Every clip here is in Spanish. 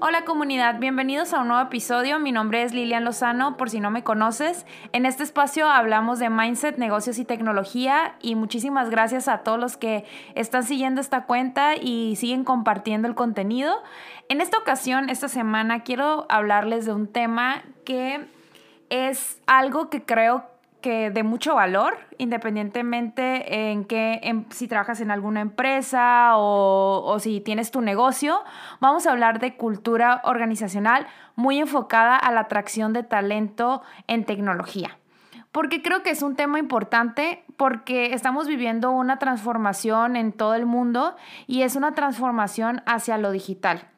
Hola comunidad, bienvenidos a un nuevo episodio. Mi nombre es Lilian Lozano, por si no me conoces. En este espacio hablamos de mindset, negocios y tecnología y muchísimas gracias a todos los que están siguiendo esta cuenta y siguen compartiendo el contenido. En esta ocasión, esta semana, quiero hablarles de un tema que es algo que creo que de mucho valor, independientemente en que si trabajas en alguna empresa o, o, si tienes tu negocio, vamos a hablar de cultura organizacional muy enfocada a la atracción de talento en tecnología. Porque creo que es un tema importante porque estamos viviendo una transformación en todo el mundo y es una transformación hacia lo digital.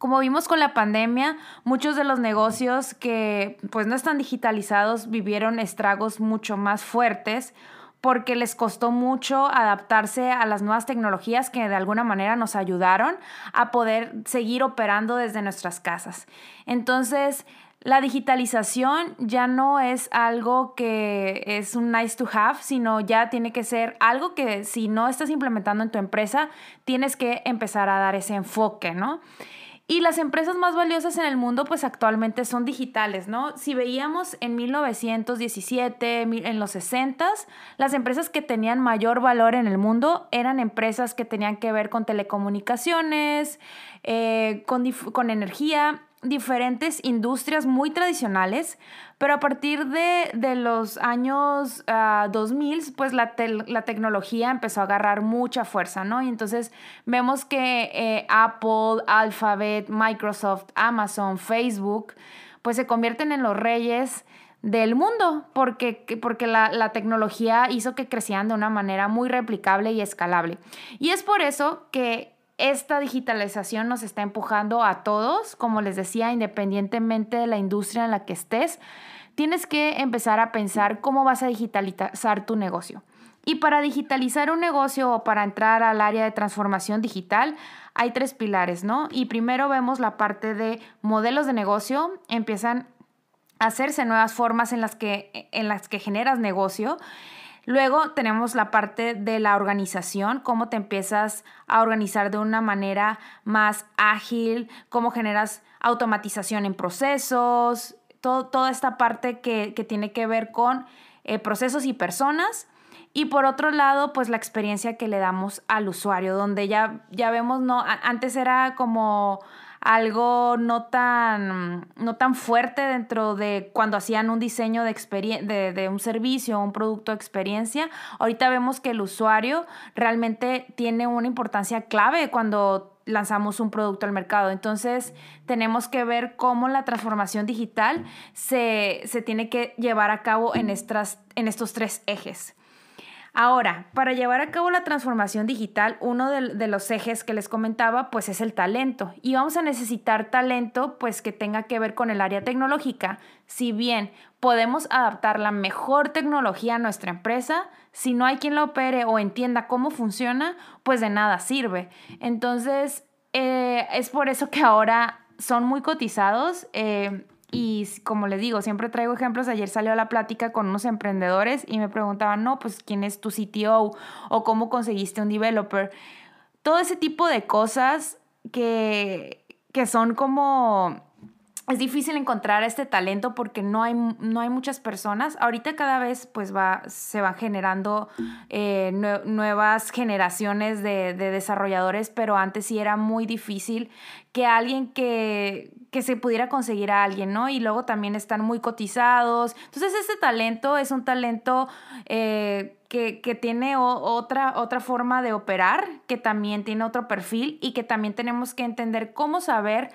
Como vimos con la pandemia, muchos de los negocios que pues no están digitalizados vivieron estragos mucho más fuertes porque les costó mucho adaptarse a las nuevas tecnologías que de alguna manera nos ayudaron a poder seguir operando desde nuestras casas. Entonces, la digitalización ya no es algo que es un nice to have, sino ya tiene que ser algo que si no estás implementando en tu empresa, tienes que empezar a dar ese enfoque, ¿no? Y las empresas más valiosas en el mundo, pues actualmente son digitales, ¿no? Si veíamos en 1917, en los 60, las empresas que tenían mayor valor en el mundo eran empresas que tenían que ver con telecomunicaciones, eh, con, con energía, diferentes industrias muy tradicionales, pero a partir de, los años 2000, ah, pues la, la, tecnología empezó a agarrar mucha fuerza, ¿no? Y entonces vemos que eh, Apple, Alphabet, Microsoft, Amazon, Facebook, pues se convierten en los reyes del mundo, porque, porque la, la, tecnología hizo que crecieran de una manera muy replicable y escalable. Y es por eso que esta digitalización nos está empujando a todos, como les decía, independientemente de la industria en la que estés, tienes que empezar a pensar cómo vas a digitalizar tu negocio. Y para digitalizar un negocio o para entrar al área de transformación digital, hay tres pilares, ¿no? Y primero vemos la parte de modelos de negocio, empiezan a hacerse nuevas formas en las que, en las que generas negocio. Luego tenemos la parte de la organización, cómo te empiezas a organizar de una manera más ágil, cómo generas automatización en procesos, toda esta parte que, tiene que ver con eh, procesos y personas. Y por otro lado, pues la experiencia que le damos al usuario, donde ya, ya vemos, no, antes era como algo no tan, no tan fuerte dentro de cuando hacían un diseño de, de, un servicio un producto de experiencia. Ahorita vemos que el usuario realmente tiene una importancia clave cuando lanzamos un producto al mercado. Entonces, tenemos que ver cómo la transformación digital se, se tiene que llevar a cabo en, estas, en estos tres ejes. Ahora, para llevar a cabo la transformación digital, uno de, los ejes que les comentaba, pues es el talento. Y vamos a necesitar talento, pues que tenga que ver con el área tecnológica. Si bien podemos adaptar la mejor tecnología a nuestra empresa, si no hay quien la opere o entienda cómo funciona, pues de nada sirve. Entonces, eh, es por eso que ahora son muy cotizados. Eh, y como les digo, siempre traigo ejemplos. Ayer salió a la plática con unos emprendedores y me preguntaban, no, pues quién es tu CTO o cómo conseguiste un developer. Todo ese tipo de cosas que, que son como es difícil encontrar este talento porque no hay, no hay muchas personas. Ahorita cada vez pues va, se van generando eh, nuevas generaciones de, de, desarrolladores, pero antes sí era muy difícil que alguien que, que se pudiera conseguir a alguien, ¿no? Y luego también están muy cotizados. Entonces este talento es un talento eh, que, que, tiene otra, otra forma de operar, que también tiene otro perfil y que también tenemos que entender cómo saber...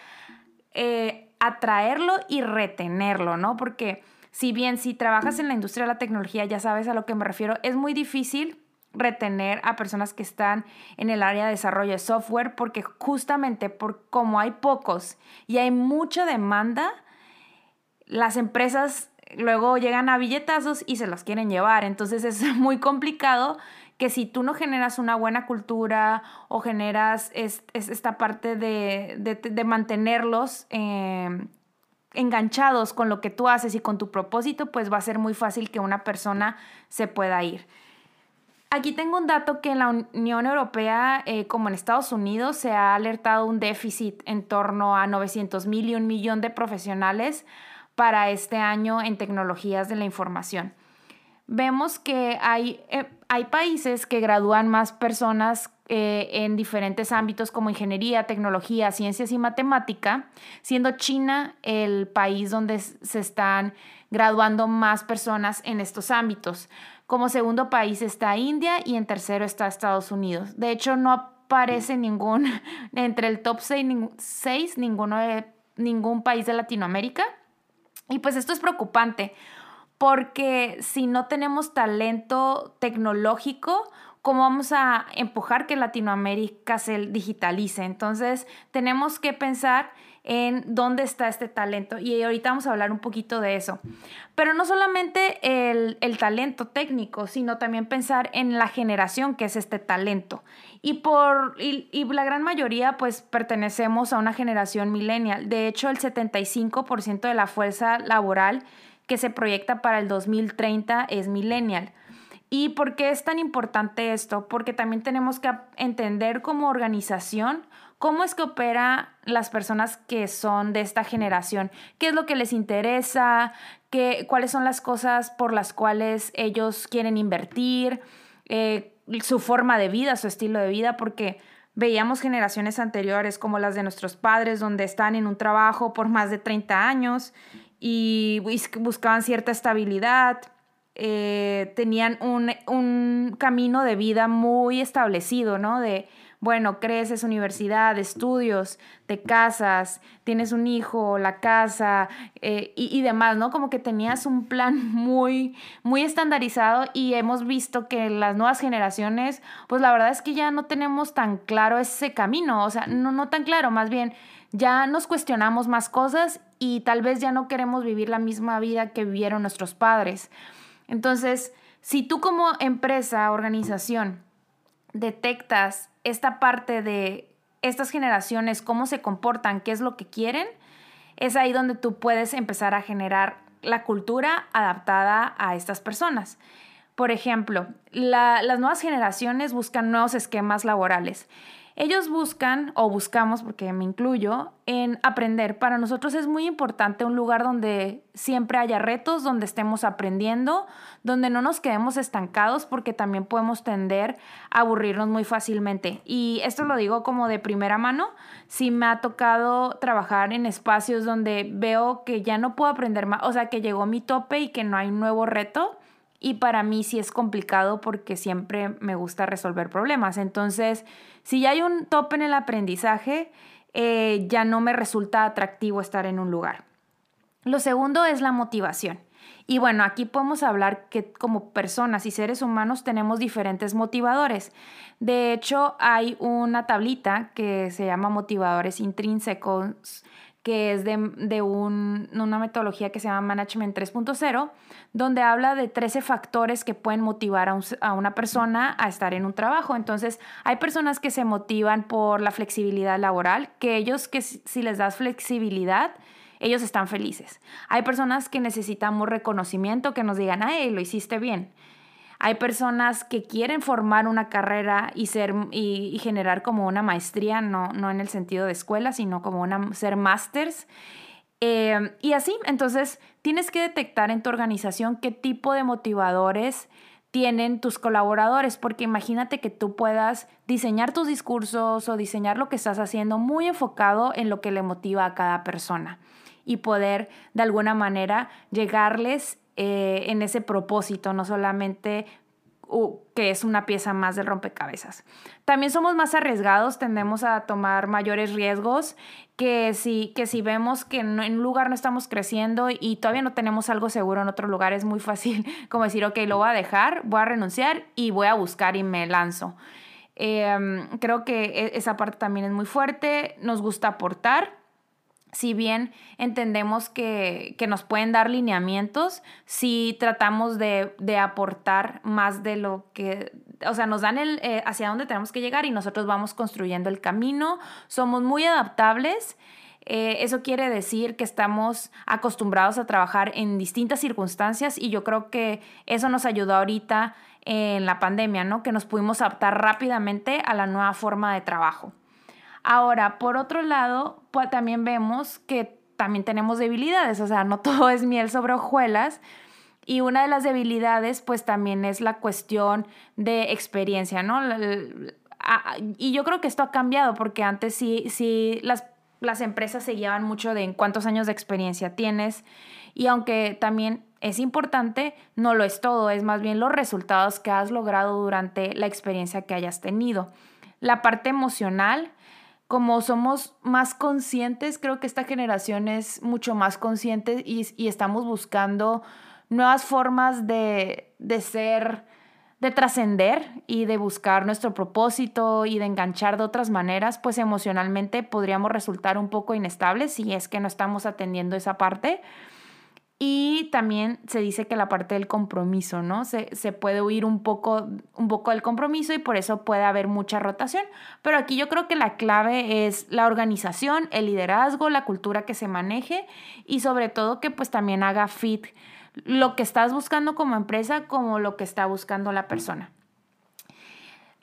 Eh, atraerlo y retenerlo, ¿no? Porque si bien si trabajas en la industria de la tecnología, ya sabes a lo que me refiero, es muy difícil retener a personas que están en el área de desarrollo de software porque justamente por como hay pocos y hay mucha demanda, las empresas luego llegan a billetazos y se los quieren llevar. Entonces es muy complicado que si tú no generas una buena cultura o generas esta parte de, mantenerlos eh, enganchados con lo que tú haces y con tu propósito, pues va a ser muy fácil que una persona se pueda ir. Aquí tengo un dato que en la Unión Europea, eh, como en Estados Unidos, se ha alertado un déficit en torno a 900 mil y un millón de profesionales para este año en tecnologías de la información. Vemos que hay, eh, hay países que gradúan más personas eh, en diferentes ámbitos como ingeniería, tecnología, ciencias y matemática, siendo China el país donde se están graduando más personas en estos ámbitos. Como segundo país está India y en tercero está Estados Unidos. De hecho, no aparece ningún, entre el top 6, ninguno de, ningún país de Latinoamérica. Y pues esto es preocupante porque si no tenemos talento tecnológico, ¿cómo vamos a empujar que Latinoamérica se digitalice? Entonces, tenemos que pensar en dónde está este talento. Y ahorita vamos a hablar un poquito de eso. Pero no solamente el, talento técnico, sino también pensar en la generación que es este talento. Y, por, y, y la gran mayoría pues pertenecemos a una generación millennial. De hecho, el 75% de la fuerza laboral que se proyecta para el 2030 es millennial. ¿Y por qué es tan importante esto? Porque también tenemos que entender como organización cómo es que opera las personas que son de esta generación, qué es lo que les interesa, qué, cuáles son las cosas por las cuales ellos quieren invertir, eh, su forma de vida, su estilo de vida, porque veíamos generaciones anteriores como las de nuestros padres, donde están en un trabajo por más de 30 años y buscaban cierta estabilidad, eh, tenían un, un, camino de vida muy establecido, ¿no? De bueno, creces universidad, estudios, te casas, tienes un hijo, la casa eh, y, demás, ¿no? Como que tenías un plan muy, muy estandarizado y hemos visto que las nuevas generaciones, pues la verdad es que ya no tenemos tan claro ese camino, o sea, no, no tan claro, más bien ya nos cuestionamos más cosas y tal vez ya no queremos vivir la misma vida que vivieron nuestros padres. Entonces, si tú como empresa, organización, detectas esta parte de estas generaciones, cómo se comportan, qué es lo que quieren, es ahí donde tú puedes empezar a generar la cultura adaptada a estas personas. Por ejemplo, las nuevas generaciones buscan nuevos esquemas laborales. Ellos buscan, o buscamos, porque me incluyo, en aprender. Para nosotros es muy importante un lugar donde siempre haya retos, donde estemos aprendiendo, donde no nos quedemos estancados, porque también podemos tender a aburrirnos muy fácilmente. Y esto lo digo como de primera mano. Si me ha tocado trabajar en espacios donde veo que ya no puedo aprender más, o sea, que llegó mi tope y que no hay un nuevo reto. Y para mí sí es complicado porque siempre me gusta resolver problemas. Entonces, si ya hay un tope en el aprendizaje, eh, ya no me resulta atractivo estar en un lugar. Lo segundo es la motivación. Y bueno, aquí podemos hablar que como personas y seres humanos tenemos diferentes motivadores. De hecho, hay una tablita que se llama motivadores intrínsecos que es de, una metodología que se llama Management 3.0, donde habla de 13 factores que pueden motivar a, una persona a estar en un trabajo. Entonces, hay personas que se motivan por la flexibilidad laboral, que ellos que si les das flexibilidad, ellos están felices. Hay personas que necesitamos reconocimiento, que nos digan, ay, lo hiciste bien. Hay personas que quieren formar una carrera y, ser, y, generar como una maestría, no, no, en el sentido de escuela, sino como una, ser másters. Eh, y así, entonces, tienes que detectar en tu organización qué tipo de motivadores tienen tus colaboradores, porque imagínate que tú puedas diseñar tus discursos o diseñar lo que estás haciendo muy enfocado en lo que le motiva a cada persona y poder de alguna manera llegarles eh, en ese propósito, no solamente que es una pieza más del rompecabezas. También somos más arriesgados, tendemos a tomar mayores riesgos que si, que si vemos que en un lugar no estamos creciendo y todavía no tenemos algo seguro en otro lugar, es muy fácil como decir, ok, lo voy a dejar, voy a renunciar y voy a buscar y me lanzo. Em, creo que e, esa parte también es muy fuerte, nos gusta aportar si bien entendemos que, nos pueden dar lineamientos, si tratamos de, aportar más de lo que, o sea, nos dan el, eh, hacia dónde tenemos que llegar y nosotros vamos construyendo el camino, somos muy adaptables. Eh, eso quiere decir que estamos acostumbrados a trabajar en distintas circunstancias y yo creo que eso nos ayudó ahorita en la pandemia, ¿no? Que nos pudimos adaptar rápidamente a la nueva forma de trabajo. Ahora, por otro lado, también vemos que también tenemos debilidades, o sea, no todo es miel sobre hojuelas. Y una de las debilidades, pues también es la cuestión de experiencia, ¿no? Y yo creo que esto ha cambiado porque antes sí, sí las, las empresas se llevan mucho de cuántos años de experiencia tienes. Y aunque también es importante, no lo es todo, es más bien los resultados que has logrado durante la experiencia que hayas tenido. La parte emocional, como somos más conscientes, creo que esta generación es mucho más consciente y, estamos buscando nuevas formas de, de ser, de trascender y de buscar nuestro propósito y de enganchar de otras maneras, pues emocionalmente podríamos resultar un poco inestables si es que no estamos atendiendo esa parte. Y también se dice que la parte del compromiso, ¿no? Se, puede huir un poco, un poco del compromiso y por eso puede haber mucha rotación. Pero aquí yo creo que la clave es la organización, el liderazgo, la cultura que se maneje y sobre todo que pues también haga fit lo que estás buscando como empresa como lo que está buscando la persona.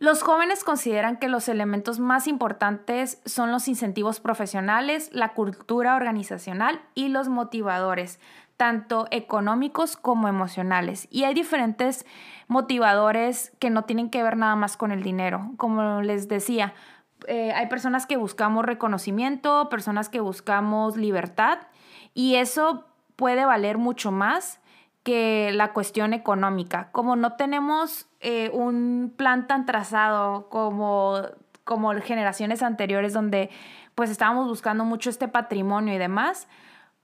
Los jóvenes consideran que los elementos más importantes son los incentivos profesionales, la cultura organizacional y los motivadores tanto económicos como emocionales. Y hay diferentes motivadores que no tienen que ver nada más con el dinero. Como les decía, eh, hay personas que buscamos reconocimiento, personas que buscamos libertad y eso puede valer mucho más que la cuestión económica. Como no tenemos eh, un plan tan trazado como, como generaciones anteriores donde pues estábamos buscando mucho este patrimonio y demás,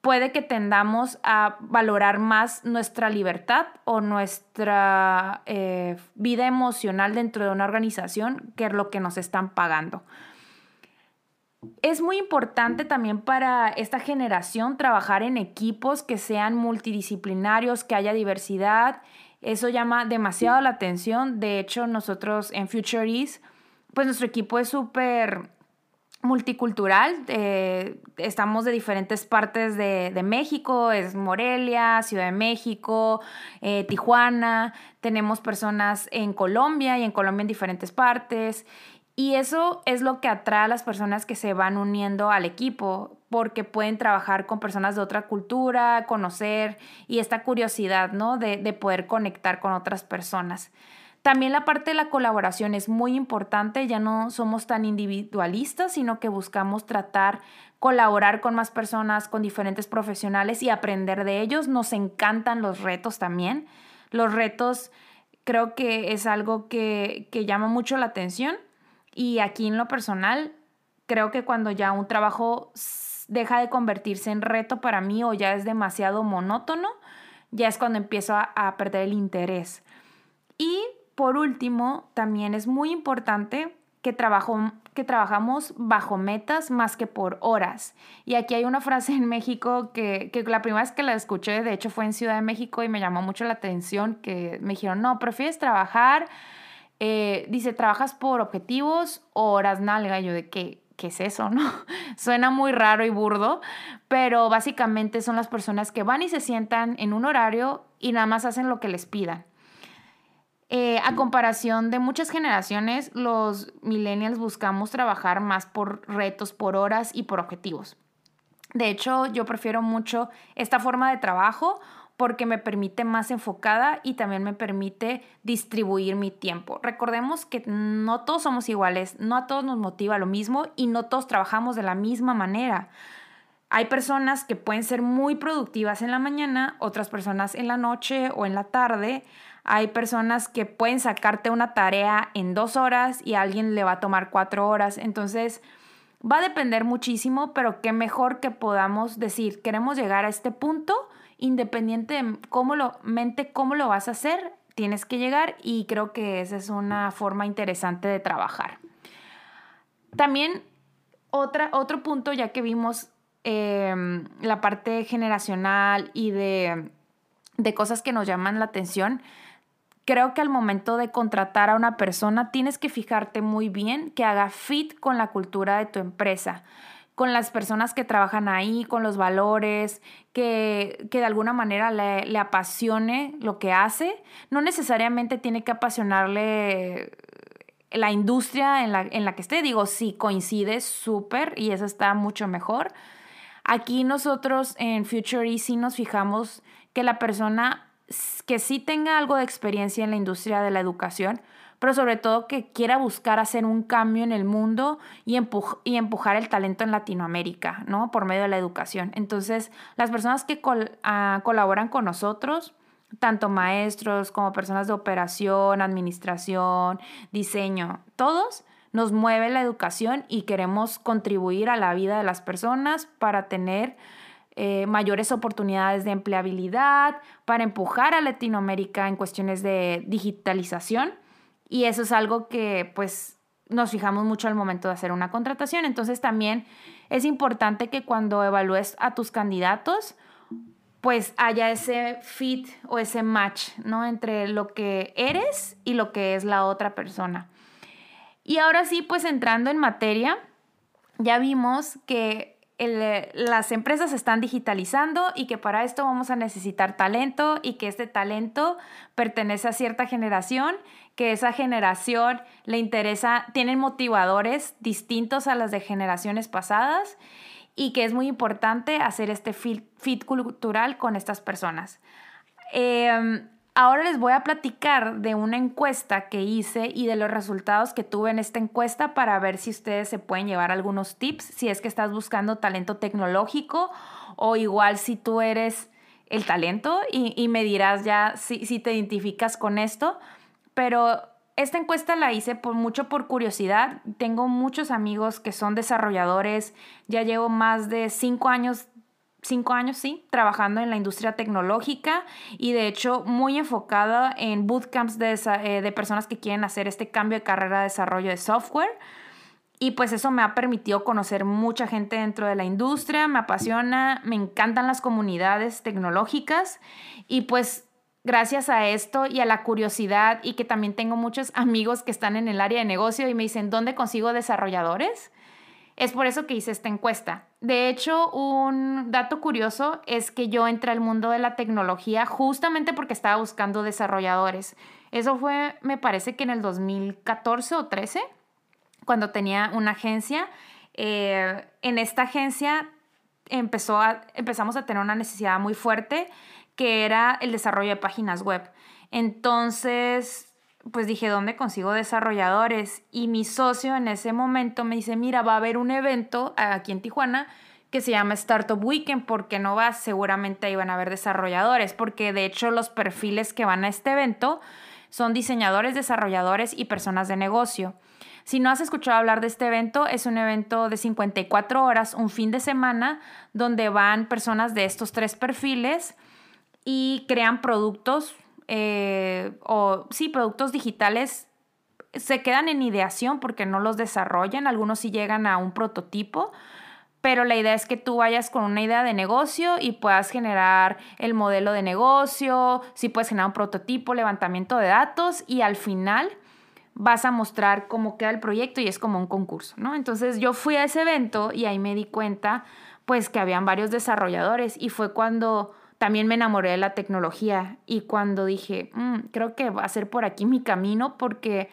puede que tendamos a valorar más nuestra libertad o nuestra eh, vida emocional dentro de una organización que lo que nos están pagando. Es muy importante también para esta generación trabajar en equipos que sean multidisciplinarios, que haya diversidad. Eso llama demasiado la atención. De hecho, nosotros en Future East, pues nuestro equipo es súper multicultural. Eh, estamos de diferentes partes de, México, es Morelia, Ciudad de México, eh, Tijuana, tenemos personas en Colombia y en Colombia en diferentes partes. Y eso es lo que atrae a las personas que se van uniendo al equipo, porque pueden trabajar con personas de otra cultura, conocer y esta curiosidad, ¿no? De, de poder conectar con otras personas. También la parte de la colaboración es muy importante, ya no somos tan individualistas, sino que buscamos tratar, colaborar con más personas, con diferentes profesionales y aprender de ellos. Nos encantan los retos también. Los retos creo que es algo que, que llama mucho la atención y aquí en lo personal, creo que cuando ya un trabajo deja de convertirse en reto para mí o ya es demasiado monótono, ya es cuando empiezo a, perder el interés. Y por último, también es muy importante que, que trabajamos bajo metas más que por horas. Y aquí hay una frase en México que, la primera vez que la escuché, de hecho fue en Ciudad de México y me llamó mucho la atención, que me dijeron, no, prefieres trabajar, eh, dice, trabajas por objetivos o horas nalga. Y yo de qué, ¿qué es eso, no? Suena muy raro y burdo, pero básicamente son las personas que van y se sientan en un horario y nada más hacen lo que les pidan. Eh, a comparación de muchas generaciones, los millennials buscamos trabajar más por retos, por horas y por objetivos. De hecho, yo prefiero mucho esta forma de trabajo porque me permite más enfocada y también me permite distribuir mi tiempo. Recordemos que no todos somos iguales, no a todos nos motiva lo mismo y no todos trabajamos de la misma manera. Hay personas que pueden ser muy productivas en la mañana, otras personas en la noche o en la tarde. Hay personas que pueden sacarte una tarea en dos horas y a alguien le va a tomar cuatro horas. Entonces, va a depender muchísimo, pero qué mejor que podamos decir, queremos llegar a este punto, independiente de cómo lo, mente, cómo lo vas a hacer, tienes que llegar y creo que esa es una forma interesante de trabajar. También otro punto, ya que vimos em, la parte generacional y de, de cosas que nos llaman la atención, creo que al momento de contratar a una persona tienes que fijarte muy bien que haga fit con la cultura de tu empresa. con las personas que trabajan ahí, con los valores, que, de alguna manera le, apasione lo que hace. No necesariamente tiene que apasionarle la industria en la, en la que esté. Digo, si coincide, súper, y eso está mucho mejor. Aquí nosotros en Future Easy nos fijamos que la persona que sí tenga algo de experiencia en la industria de la educación, pero sobre todo que quiera buscar hacer un cambio en el mundo y, empujar el talento en Latinoamérica, ¿no? Por medio de la educación. Entonces, las personas que ah, colaboran con nosotros, tanto maestros como personas de operación, administración, diseño, todos nos mueve la educación y queremos contribuir a la vida de las personas para tener eh, mayores oportunidades de empleabilidad, para empujar a Latinoamérica en cuestiones de digitalización y eso es algo que pues nos fijamos mucho al momento de hacer una contratación. Entonces también es importante que cuando evalúes a tus candidatos, pues haya ese fit o ese match, ¿no? Entre lo que eres y lo que es la otra persona. Y ahora sí, pues entrando en materia, ya vimos que las empresas están digitalizando y que para esto vamos a necesitar talento y que este talento pertenece a cierta generación, que esa generación le interesa, tienen motivadores distintos a las de generaciones pasadas y que es muy importante hacer este fit, cultural con estas personas. Em, Ahora les voy a platicar de una encuesta que hice y de los resultados que tuve en esta encuesta para ver si ustedes se pueden llevar algunos tips, si es que estás buscando talento tecnológico o igual si tú eres el talento y, me dirás ya si, si, te identificas con esto. Pero esta encuesta la hice por mucho por curiosidad. Tengo muchos amigos que son desarrolladores, ya llevo más de cinco años cinco años, sí, trabajando en la industria tecnológica y de hecho muy enfocada en bootcamps de, eh, de personas que quieren hacer este cambio de carrera de desarrollo de software. Y pues eso me ha permitido conocer mucha gente dentro de la industria, me apasiona, me encantan las comunidades tecnológicas y pues gracias a esto y a la curiosidad y que también tengo muchos amigos que están en el área de negocio y me dicen, ¿dónde consigo desarrolladores? Es por eso que hice esta encuesta. De hecho, un dato curioso es que yo entré al mundo de la tecnología justamente porque estaba buscando desarrolladores. Eso fue, me parece que en el 2014 o 13, cuando tenía una agencia. Eh, en esta agencia empezó a, empezamos a tener una necesidad muy fuerte que era el desarrollo de páginas web. Entonces, pues dije, ¿dónde consigo desarrolladores? Y mi socio en ese momento me dice, mira, va a haber un evento aquí en Tijuana que se llama Startup Weekend, porque no vas, seguramente ahí van a haber desarrolladores, porque de hecho los perfiles que van a este evento son diseñadores, desarrolladores y personas de negocio. Si no has escuchado hablar de este evento, es un evento de 54 horas, un fin de semana, donde van personas de estos tres perfiles y crean productos eh, o sí, productos digitales se quedan en ideación porque no los desarrollan, algunos sí llegan a un prototipo, pero la idea es que tú vayas con una idea de negocio y puedas generar el modelo de negocio, sí puedes generar un prototipo, levantamiento de datos y al final vas a mostrar cómo queda el proyecto y es como un concurso, ¿no? Entonces yo fui a ese evento y ahí me di cuenta pues que habían varios desarrolladores y fue cuando también me enamoré de la tecnología y cuando dije, mm, creo que va a ser por aquí mi camino porque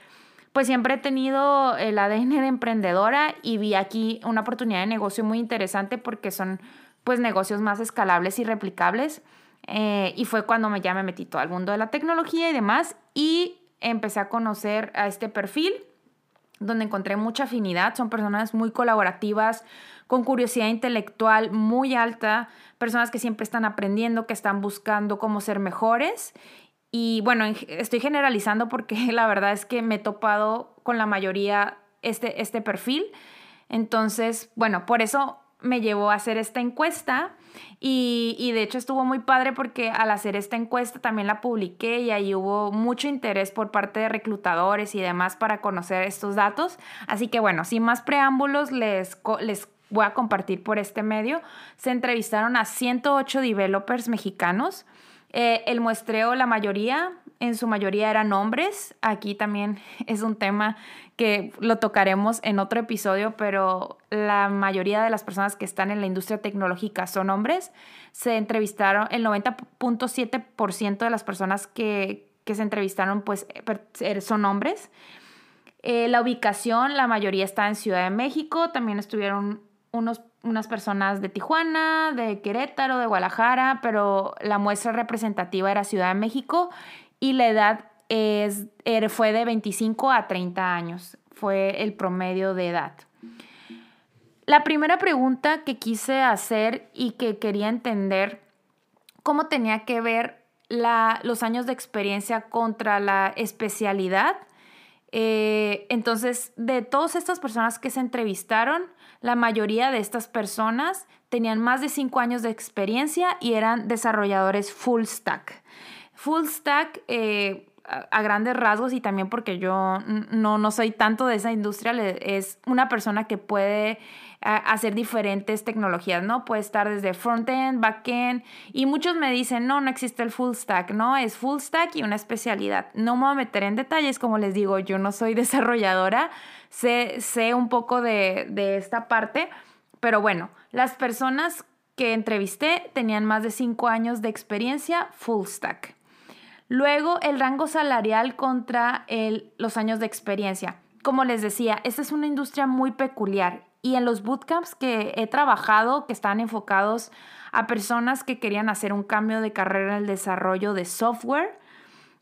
pues siempre he tenido el ADN de emprendedora y vi aquí una oportunidad de negocio muy interesante porque son pues negocios más escalables y replicables. Eh, y fue cuando me, ya me metí todo al mundo de la tecnología y demás y empecé a conocer a este perfil donde encontré mucha afinidad. Son personas muy colaborativas, con curiosidad intelectual muy alta, personas que siempre están aprendiendo, que están buscando cómo ser mejores. Y bueno, estoy generalizando porque la verdad es que me he topado con la mayoría este, este perfil. Entonces, bueno, por eso me llevó a hacer esta encuesta y, y, de hecho estuvo muy padre porque al hacer esta encuesta también la publiqué y ahí hubo mucho interés por parte de reclutadores y demás para conocer estos datos. Así que bueno, sin más preámbulos, les, les voy a compartir por este medio, se entrevistaron a 108 developers mexicanos. Eh, el muestreo, la mayoría, en su mayoría eran hombres. Aquí también es un tema que lo tocaremos en otro episodio, pero la mayoría de las personas que están en la industria tecnológica son hombres. Se entrevistaron, el 90.7% de las personas que, se entrevistaron pues er, son hombres. Eh, la ubicación, la mayoría está en Ciudad de México, también estuvieron unos, unas personas de Tijuana, de Querétaro, de Guadalajara, pero la muestra representativa era Ciudad de México y la edad es, er, fue de 25 a 30 años, fue el promedio de edad. La primera pregunta que quise hacer y que quería entender cómo tenía que ver la, los años de experiencia contra la especialidad. Eh, entonces, de todas estas personas que se entrevistaron, la mayoría de estas personas tenían más de 5 años de experiencia y eran desarrolladores full stack. Full stack, eh, a, grandes rasgos y también porque yo no, no soy tanto de esa industria, es una persona que puede hacer diferentes tecnologías, ¿no? Puede estar desde front-end, back-end, y muchos me dicen, no, no existe el full stack, ¿no? Es full stack y una especialidad. No me voy a meter en detalles, como les digo, yo no soy desarrolladora, sé, sé un poco de, de esta parte, pero bueno, las personas que entrevisté tenían más de cinco años de experiencia full stack. Luego, el rango salarial contra los años de experiencia. Como les decía, esta es una industria muy peculiar y en los bootcamps que he trabajado, que están enfocados a personas que querían hacer un cambio de carrera en el desarrollo de software,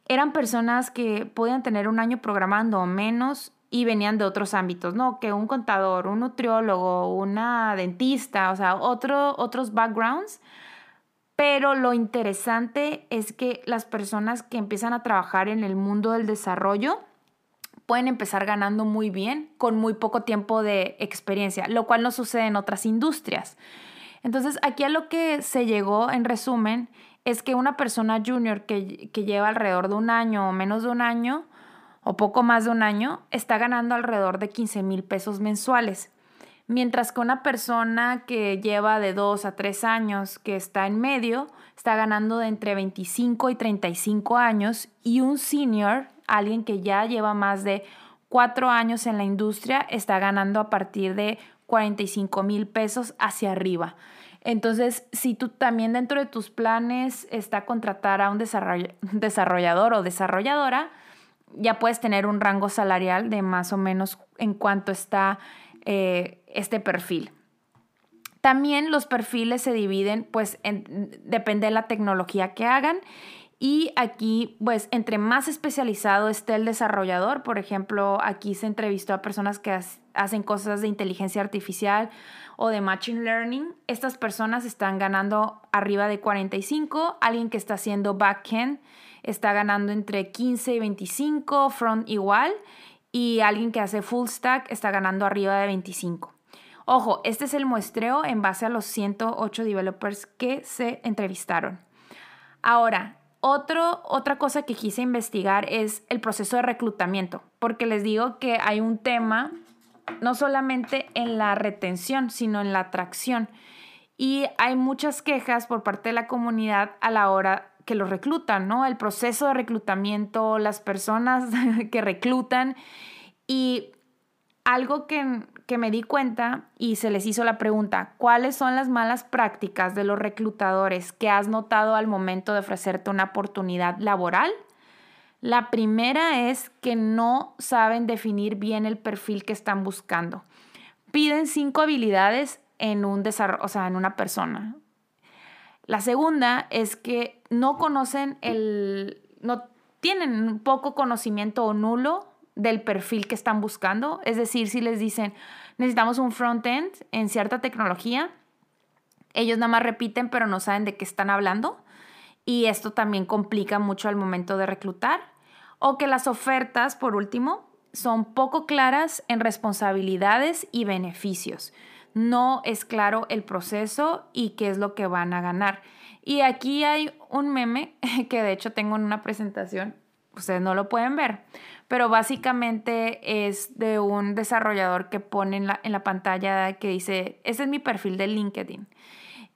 eran personas que podían tener un año programando o menos y venían de otros ámbitos, ¿no? Que un contador, un nutriólogo, una dentista, o sea, otro, otros backgrounds. Pero lo interesante es que las personas que empiezan a trabajar en el mundo del desarrollo, pueden empezar ganando muy bien con muy poco tiempo de experiencia, lo cual no sucede en otras industrias. Entonces, aquí a lo que se llegó en resumen es que una persona junior que, lleva alrededor de un año o menos de un año o poco más de un año está ganando alrededor de 15 mil pesos mensuales. Mientras que una persona que lleva de dos a tres años, que está en medio, está ganando de entre 25 y 35 años y un senior alguien que ya lleva más de cuatro años en la industria está ganando a partir de 45 mil pesos hacia arriba. Entonces, si tú también dentro de tus planes está contratar a un desarrollador o desarrolladora, ya puedes tener un rango salarial de más o menos en cuanto está eh, este perfil. También los perfiles se dividen, pues depende de la tecnología que hagan y aquí, pues, entre más especializado esté el desarrollador, por ejemplo, aquí se entrevistó a personas que hacen cosas de inteligencia artificial o de machine learning. Estas personas están ganando arriba de 45. Alguien que está haciendo backend está ganando entre 15 y 25, front igual. Y alguien que hace full stack está ganando arriba de 25. Ojo, este es el muestreo en base a los 108 developers que se entrevistaron. Ahora, otra cosa que quise investigar es el proceso de reclutamiento, porque les digo que hay un tema no solamente en la retención, sino en la atracción. Y hay muchas quejas por parte de la comunidad a la hora que los reclutan, ¿no? El proceso de reclutamiento, las personas que reclutan. Y algo que, que me di cuenta y se les hizo la pregunta, ¿cuáles son las malas prácticas de los reclutadores que has notado al momento de ofrecerte una oportunidad laboral? La primera es que no saben definir bien el perfil que están buscando. Piden cinco habilidades en un o sea, en una persona. La segunda es que no conocen el, no tienen poco conocimiento o nulo del perfil que están buscando. Es decir, si les dicen, necesitamos un front-end en cierta tecnología, ellos nada más repiten, pero no saben de qué están hablando. Y esto también complica mucho al momento de reclutar. O que las ofertas, por último, son poco claras en responsabilidades y beneficios. No es claro el proceso y qué es lo que van a ganar. Y aquí hay un meme que de hecho tengo en una presentación, ustedes no lo pueden ver, pero básicamente es de un desarrollador que pone en la, en la pantalla que dice, ese es mi perfil de LinkedIn.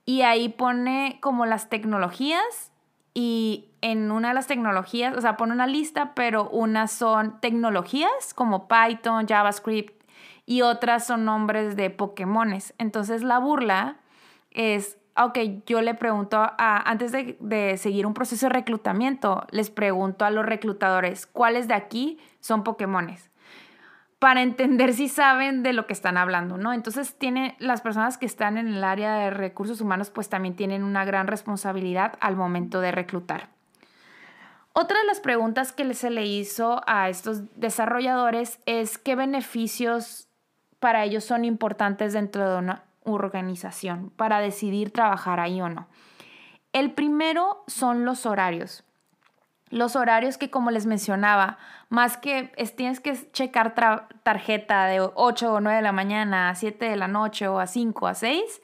Y ahí pone como las tecnologías y en una de las tecnologías, o sea, pone una lista, pero unas son tecnologías como Python, JavaScript y otras son nombres de Pokémones. Entonces la burla es, ok, yo le pregunto, a, antes de, seguir un proceso de reclutamiento, les pregunto a los reclutadores, ¿cuáles de aquí son Pokémones? para entender si saben de lo que están hablando, ¿no? Entonces, tiene, las personas que están en el área de recursos humanos, pues también tienen una gran responsabilidad al momento de reclutar. Otra de las preguntas que se le hizo a estos desarrolladores es qué beneficios para ellos son importantes dentro de una organización para decidir trabajar ahí o no. El primero son los horarios los horarios que como les mencionaba, más que tienes que checar tarjeta de 8 o 9 de la mañana a 7 de la noche o a 5 a 6,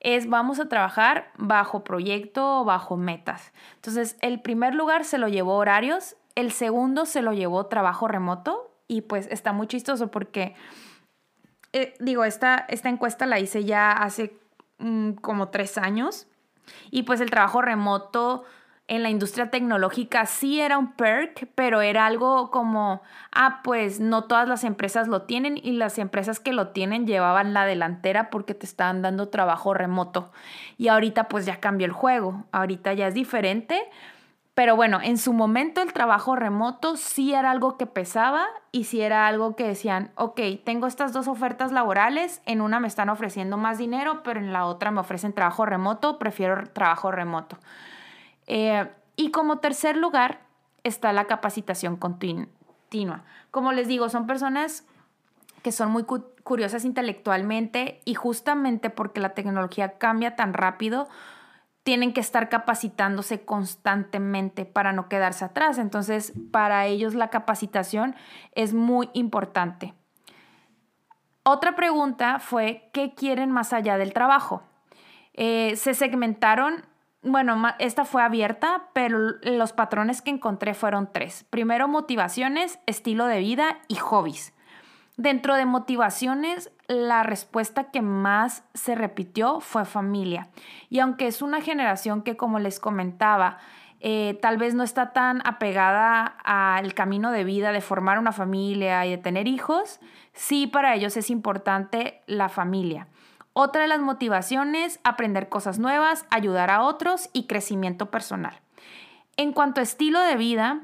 es vamos a trabajar bajo proyecto o bajo metas. Entonces, el primer lugar se lo llevó horarios, el segundo se lo llevó trabajo remoto y pues está muy chistoso porque, eh, digo, esta, esta encuesta la hice ya hace mm, como tres años y pues el trabajo remoto en la industria tecnológica sí era un perk, pero era algo como, ah, pues no todas las empresas lo tienen y las empresas que lo tienen llevaban la delantera porque te estaban dando trabajo remoto. Y ahorita pues ya cambió el juego, ahorita ya es diferente. Pero bueno, en su momento el trabajo remoto sí era algo que pesaba y sí era algo que decían, ok, tengo estas dos ofertas laborales, en una me están ofreciendo más dinero, pero en la otra me ofrecen trabajo remoto, prefiero trabajo remoto. Eh, y como tercer lugar está la capacitación continua. Como les digo, son personas que son muy curiosas intelectualmente y justamente porque la tecnología cambia tan rápido, tienen que estar capacitándose constantemente para no quedarse atrás. Entonces, para ellos la capacitación es muy importante. Otra pregunta fue, ¿qué quieren más allá del trabajo? Eh, se segmentaron bueno, esta fue abierta, pero los patrones que encontré fueron tres. Primero, motivaciones, estilo de vida y hobbies. Dentro de motivaciones, la respuesta que más se repitió fue familia. Y aunque es una generación que, como les comentaba, eh, tal vez no está tan apegada al camino de vida de formar una familia y de tener hijos, sí para ellos es importante la familia. Otra de las motivaciones, aprender cosas nuevas, ayudar a otros y crecimiento personal. En cuanto a estilo de vida,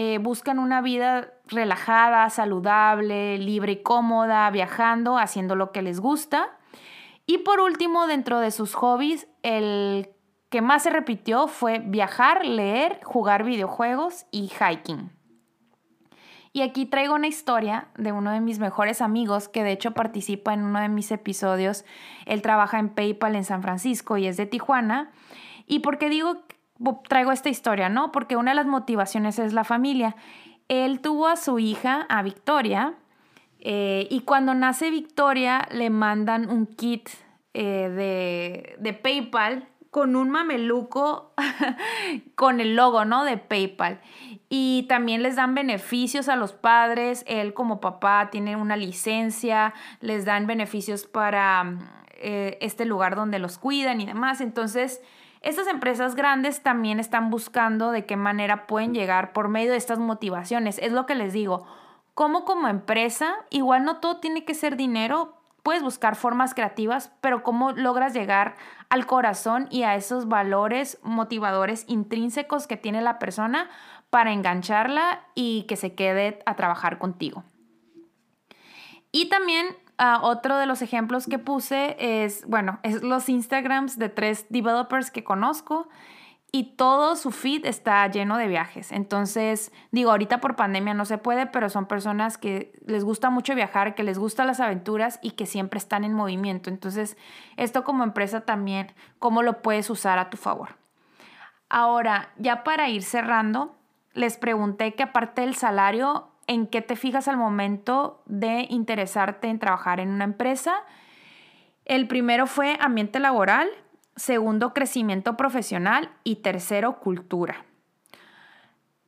eh, buscan una vida relajada, saludable, libre y cómoda, viajando, haciendo lo que les gusta. Y por último, dentro de sus hobbies, el que más se repitió fue viajar, leer, jugar videojuegos y hiking. Y aquí traigo una historia de uno de mis mejores amigos que de hecho participa en uno de mis episodios. Él trabaja en PayPal en San Francisco y es de Tijuana. ¿Y por qué digo traigo esta historia? No, porque una de las motivaciones es la familia. Él tuvo a su hija, a Victoria, eh, y cuando nace Victoria le mandan un kit eh, de, de PayPal con un mameluco con el logo, ¿no? De PayPal. Y también les dan beneficios a los padres. Él como papá tiene una licencia, les dan beneficios para eh, este lugar donde los cuidan y demás. Entonces, estas empresas grandes también están buscando de qué manera pueden llegar por medio de estas motivaciones. Es lo que les digo. Como como empresa, igual no todo tiene que ser dinero, puedes buscar formas creativas, pero cómo logras llegar al corazón y a esos valores motivadores intrínsecos que tiene la persona para engancharla y que se quede a trabajar contigo. Y también ah, otro de los ejemplos que puse es, bueno, es los Instagrams de tres developers que conozco y todo su feed está lleno de viajes. Entonces, digo, ahorita por pandemia no se puede, pero son personas que les gusta mucho viajar, que les gustan las aventuras y que siempre están en movimiento. Entonces, esto como empresa también, ¿cómo lo puedes usar a tu favor? Ahora, ya para ir cerrando, les pregunté que aparte del salario, ¿en qué te fijas al momento de interesarte en trabajar en una empresa? El primero fue ambiente laboral, segundo, crecimiento profesional y tercero, cultura.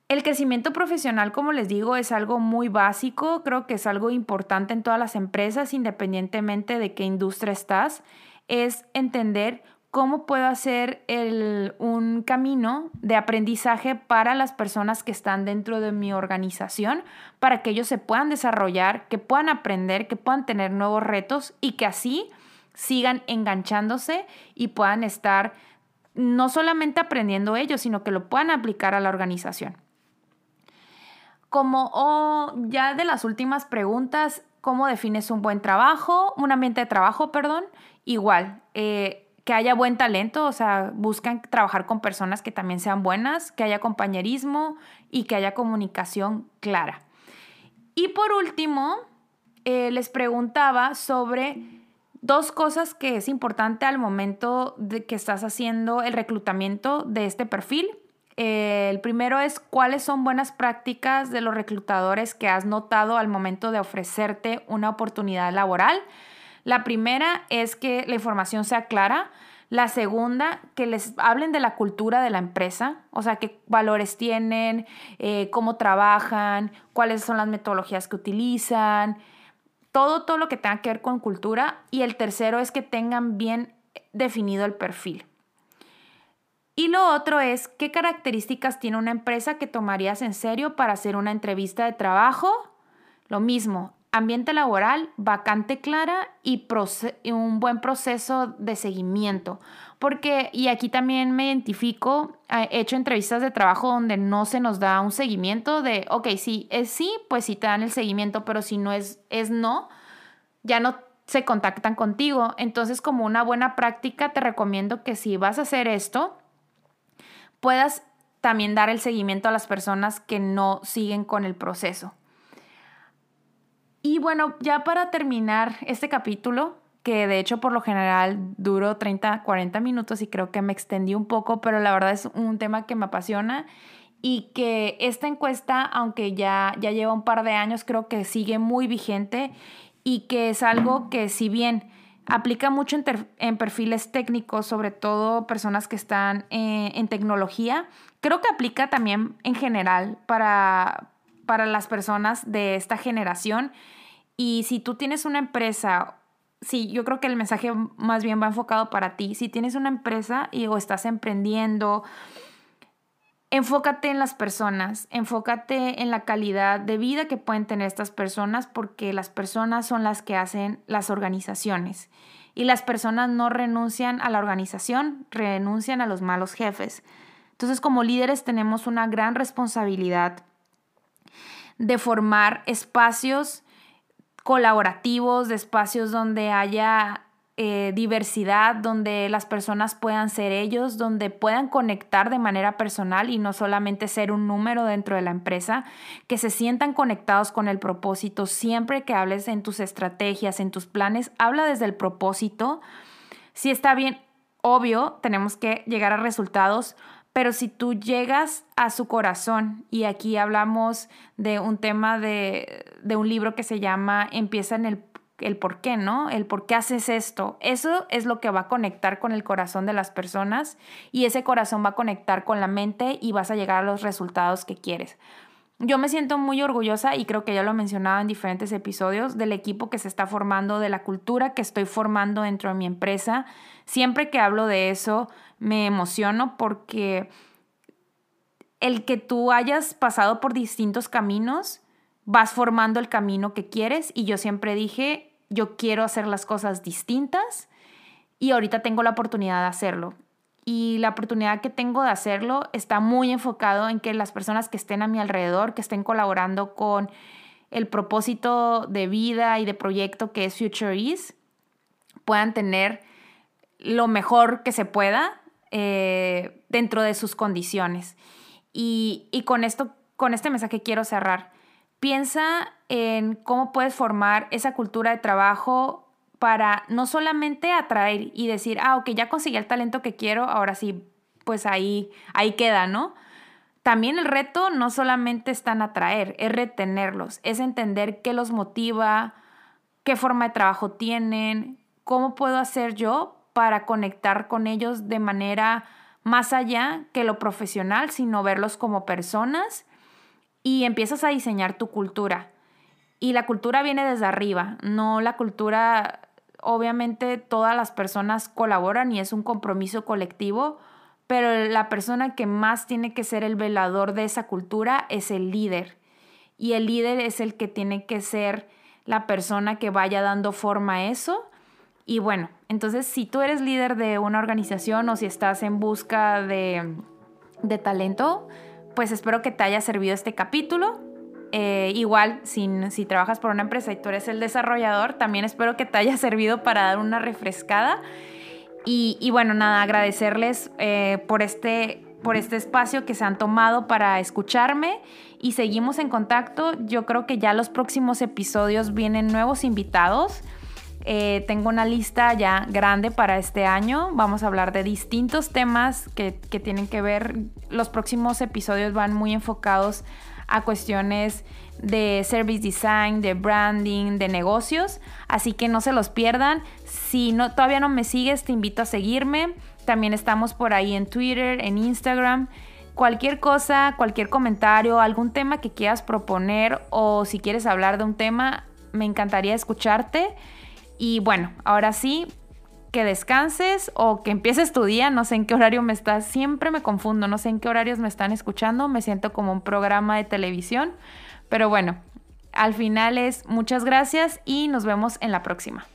El crecimiento profesional, como les digo, es algo muy básico, creo que es algo importante en todas las empresas, independientemente de qué industria estás, es entender cómo puedo hacer un camino de aprendizaje para las personas que están dentro de mi organización, para que ellos se puedan desarrollar, que puedan aprender, que puedan tener nuevos retos y que así sigan enganchándose y puedan estar no solamente aprendiendo ellos, sino que lo puedan aplicar a la organización. Como oh, ya de las últimas preguntas, ¿cómo defines un buen trabajo? Un ambiente de trabajo, perdón. Igual, eh, que haya buen talento, o sea, buscan trabajar con personas que también sean buenas, que haya compañerismo y que haya comunicación clara. Y por último, eh, les preguntaba sobre dos cosas que es importante al momento de que estás haciendo el reclutamiento de este perfil. Eh, el primero es cuáles son buenas prácticas de los reclutadores que has notado al momento de ofrecerte una oportunidad laboral. La primera es que la información sea clara. La segunda, que les hablen de la cultura de la empresa, o sea, qué valores tienen, eh, cómo trabajan, cuáles son las metodologías que utilizan, todo, todo lo que tenga que ver con cultura. Y el tercero es que tengan bien definido el perfil. Y lo otro es qué características tiene una empresa que tomarías en serio para hacer una entrevista de trabajo. Lo mismo, ambiente laboral, vacante clara y, un buen proceso de seguimiento. Porque, y aquí también me identifico, he hecho entrevistas de trabajo donde no se nos da un seguimiento de, ok, sí, es sí, pues sí te dan el seguimiento, pero si no es, es no, ya no se contactan contigo. Entonces, como una buena práctica, te recomiendo que si vas a hacer esto, puedas también dar el seguimiento a las personas que no siguen con el proceso. Y bueno, ya para terminar este capítulo, que de hecho por lo general duró 30, 40 minutos y creo que me extendí un poco, pero la verdad es un tema que me apasiona y que esta encuesta, aunque ya, ya lleva un par de años, creo que sigue muy vigente y que es algo que si bien aplica mucho en, perfiles técnicos, sobre todo personas que están eh, en tecnología, creo que aplica también en general para, para las personas de esta generación. Y si tú tienes una empresa, sí, yo creo que el mensaje más bien va enfocado para ti. Si tienes una empresa y o estás emprendiendo, enfócate en las personas, enfócate en la calidad de vida que pueden tener estas personas porque las personas son las que hacen las organizaciones. Y las personas no renuncian a la organización, renuncian a los malos jefes. Entonces, como líderes tenemos una gran responsabilidad de formar espacios colaborativos, de espacios donde haya eh, diversidad, donde las personas puedan ser ellos, donde puedan conectar de manera personal y no solamente ser un número dentro de la empresa, que se sientan conectados con el propósito. Siempre que hables en tus estrategias, en tus planes, habla desde el propósito. Si está bien, obvio, tenemos que llegar a resultados, pero si tú llegas a su corazón, y aquí hablamos de un tema de, un libro que se llama Empieza en el, el por qué, ¿no? El por qué haces esto. Eso es lo que va a conectar con el corazón de las personas y ese corazón va a conectar con la mente y vas a llegar a los resultados que quieres. Yo me siento muy orgullosa y creo que ya lo he mencionado en diferentes episodios del equipo que se está formando, de la cultura que estoy formando dentro de mi empresa. Siempre que hablo de eso me emociono porque el que tú hayas pasado por distintos caminos, vas formando el camino que quieres. Y yo siempre dije, yo quiero hacer las cosas distintas y ahorita tengo la oportunidad de hacerlo. Y la oportunidad que tengo de hacerlo está muy enfocado en que las personas que estén a mi alrededor, que estén colaborando con el propósito de vida y de proyecto que es Future Ease, puedan tener lo mejor que se pueda eh, dentro de sus condiciones. Y, con esto, con este mensaje quiero cerrar. Piensa en cómo puedes formar esa cultura de trabajo para no solamente atraer y decir, ah, ok, ya conseguí el talento que quiero, ahora sí, pues ahí, ahí queda, ¿no? También el reto no solamente está en atraer, es retenerlos, es entender qué los motiva, qué forma de trabajo tienen, cómo puedo hacer yo para conectar con ellos de manera más allá que lo profesional, sino verlos como personas y empiezas a diseñar tu cultura. Y la cultura viene desde arriba, no la cultura obviamente todas las personas colaboran y es un compromiso colectivo, pero la persona que más tiene que ser el velador de esa cultura es el líder. Y el líder es el que tiene que ser la persona que vaya dando forma a eso. Y bueno, entonces si tú eres líder de una organización o si estás en busca de, de talento, pues espero que te haya servido este capítulo. Eh, igual, si, trabajas por una empresa y tú eres el desarrollador, también espero que te haya servido para dar una refrescada. Y, bueno, nada, agradecerles eh, por, este, por este espacio que se han tomado para escucharme y seguimos en contacto. Yo creo que ya los próximos episodios vienen nuevos invitados. Eh, tengo una lista ya grande para este año. Vamos a hablar de distintos temas que, que tienen que ver. Los próximos episodios van muy enfocados a cuestiones de service design, de branding, de negocios. Así que no se los pierdan. Si no, todavía no me sigues, te invito a seguirme. También estamos por ahí en Twitter, en Instagram. Cualquier cosa, cualquier comentario, algún tema que quieras proponer o si quieres hablar de un tema, me encantaría escucharte. Y bueno, ahora sí, que descanses o que empieces tu día, no sé en qué horario me estás, siempre me confundo, no sé en qué horarios me están escuchando, me siento como un programa de televisión, pero bueno, al final es muchas gracias y nos vemos en la próxima.